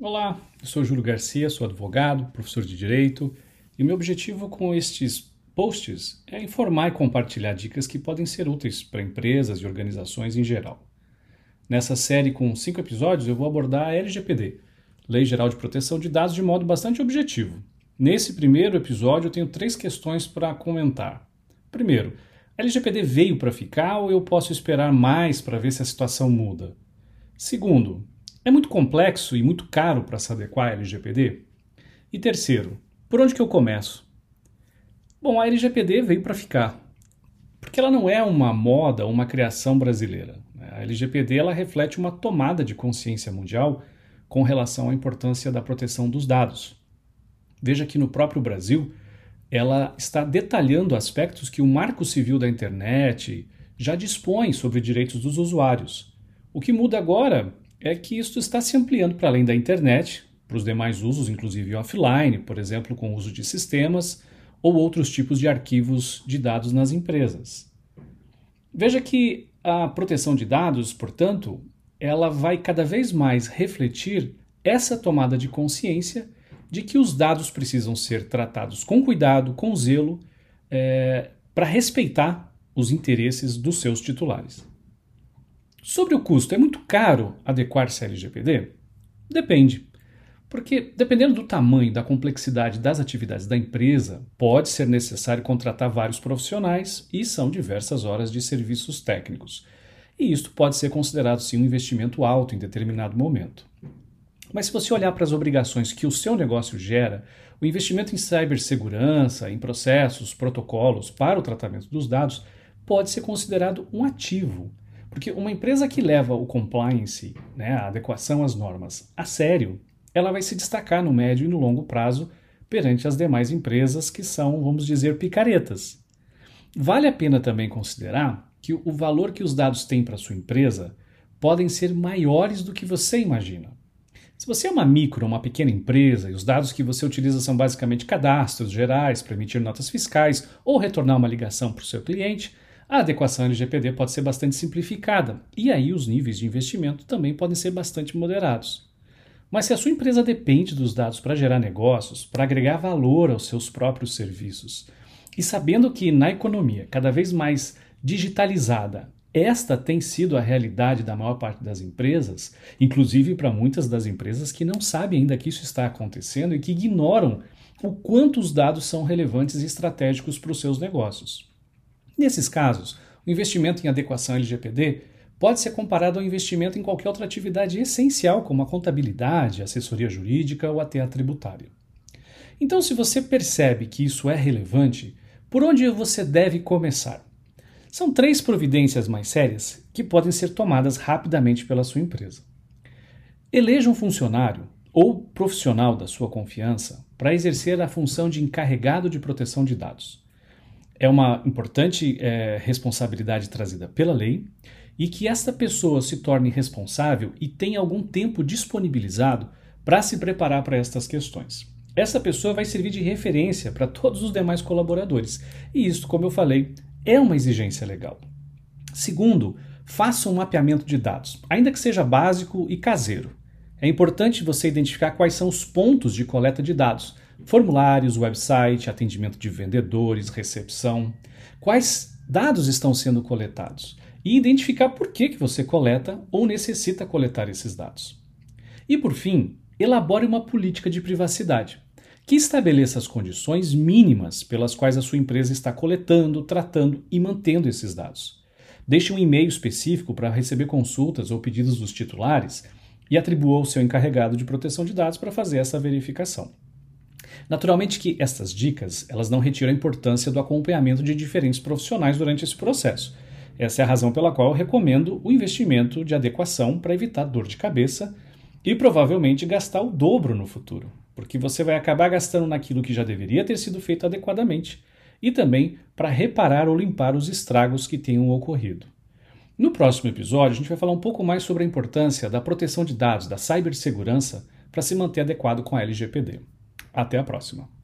Olá, eu sou Júlio Garcia, sou advogado, professor de direito, e meu objetivo com estes posts é informar e compartilhar dicas que podem ser úteis para empresas e organizações em geral. Nessa série com cinco episódios, eu vou abordar a LGPD, Lei Geral de Proteção de Dados, de modo bastante objetivo. Nesse primeiro episódio, eu tenho três questões para comentar. Primeiro, a LGPD veio para ficar ou eu posso esperar mais para ver se a situação muda? Segundo, é muito complexo e muito caro para se adequar à LGPD? E terceiro, por onde que eu começo? Bom, a LGPD veio para ficar, porque ela não é uma moda uma criação brasileira. A LGPD ela reflete uma tomada de consciência mundial com relação à importância da proteção dos dados. Veja que no próprio Brasil, ela está detalhando aspectos que o Marco Civil da Internet já dispõe sobre direitos dos usuários. O que muda agora é que isto está se ampliando para além da internet, para os demais usos, inclusive offline, por exemplo, com o uso de sistemas ou outros tipos de arquivos de dados nas empresas. Veja que a proteção de dados, portanto, ela vai cada vez mais refletir essa tomada de consciência de que os dados precisam ser tratados com cuidado, com zelo, é, para respeitar os interesses dos seus titulares. Sobre o custo, é muito caro adequar-se à LGPD? Depende. Porque, dependendo do tamanho e da complexidade das atividades da empresa, pode ser necessário contratar vários profissionais e são diversas horas de serviços técnicos. E isto pode ser considerado sim um investimento alto em determinado momento. Mas se você olhar para as obrigações que o seu negócio gera, o investimento em cibersegurança, em processos, protocolos para o tratamento dos dados pode ser considerado um ativo porque uma empresa que leva o compliance, né, a adequação às normas, a sério, ela vai se destacar no médio e no longo prazo perante as demais empresas que são, vamos dizer, picaretas. Vale a pena também considerar que o valor que os dados têm para sua empresa podem ser maiores do que você imagina. Se você é uma micro, uma pequena empresa e os dados que você utiliza são basicamente cadastros gerais para emitir notas fiscais ou retornar uma ligação para o seu cliente, a adequação LGPD pode ser bastante simplificada e aí os níveis de investimento também podem ser bastante moderados. Mas se a sua empresa depende dos dados para gerar negócios, para agregar valor aos seus próprios serviços, e sabendo que na economia cada vez mais digitalizada, esta tem sido a realidade da maior parte das empresas, inclusive para muitas das empresas que não sabem ainda que isso está acontecendo e que ignoram o quanto os dados são relevantes e estratégicos para os seus negócios. Nesses casos, o investimento em adequação LGPD pode ser comparado ao investimento em qualquer outra atividade essencial, como a contabilidade, assessoria jurídica ou até a tributária. Então, se você percebe que isso é relevante, por onde você deve começar? São três providências mais sérias que podem ser tomadas rapidamente pela sua empresa. Eleja um funcionário ou profissional da sua confiança para exercer a função de encarregado de proteção de dados é uma importante é, responsabilidade trazida pela lei e que esta pessoa se torne responsável e tenha algum tempo disponibilizado para se preparar para estas questões. Essa pessoa vai servir de referência para todos os demais colaboradores, e isso, como eu falei, é uma exigência legal. Segundo, faça um mapeamento de dados, ainda que seja básico e caseiro. É importante você identificar quais são os pontos de coleta de dados, formulários, website, atendimento de vendedores, recepção. Quais dados estão sendo coletados? E identificar por que, que você coleta ou necessita coletar esses dados. E por fim, elabore uma política de privacidade que estabeleça as condições mínimas pelas quais a sua empresa está coletando, tratando e mantendo esses dados. Deixe um e-mail específico para receber consultas ou pedidos dos titulares e atribua ao seu encarregado de proteção de dados para fazer essa verificação. Naturalmente que estas dicas, elas não retiram a importância do acompanhamento de diferentes profissionais durante esse processo. Essa é a razão pela qual eu recomendo o investimento de adequação para evitar dor de cabeça e provavelmente gastar o dobro no futuro, porque você vai acabar gastando naquilo que já deveria ter sido feito adequadamente e também para reparar ou limpar os estragos que tenham ocorrido. No próximo episódio, a gente vai falar um pouco mais sobre a importância da proteção de dados, da cibersegurança, para se manter adequado com a LGPD. Até a próxima!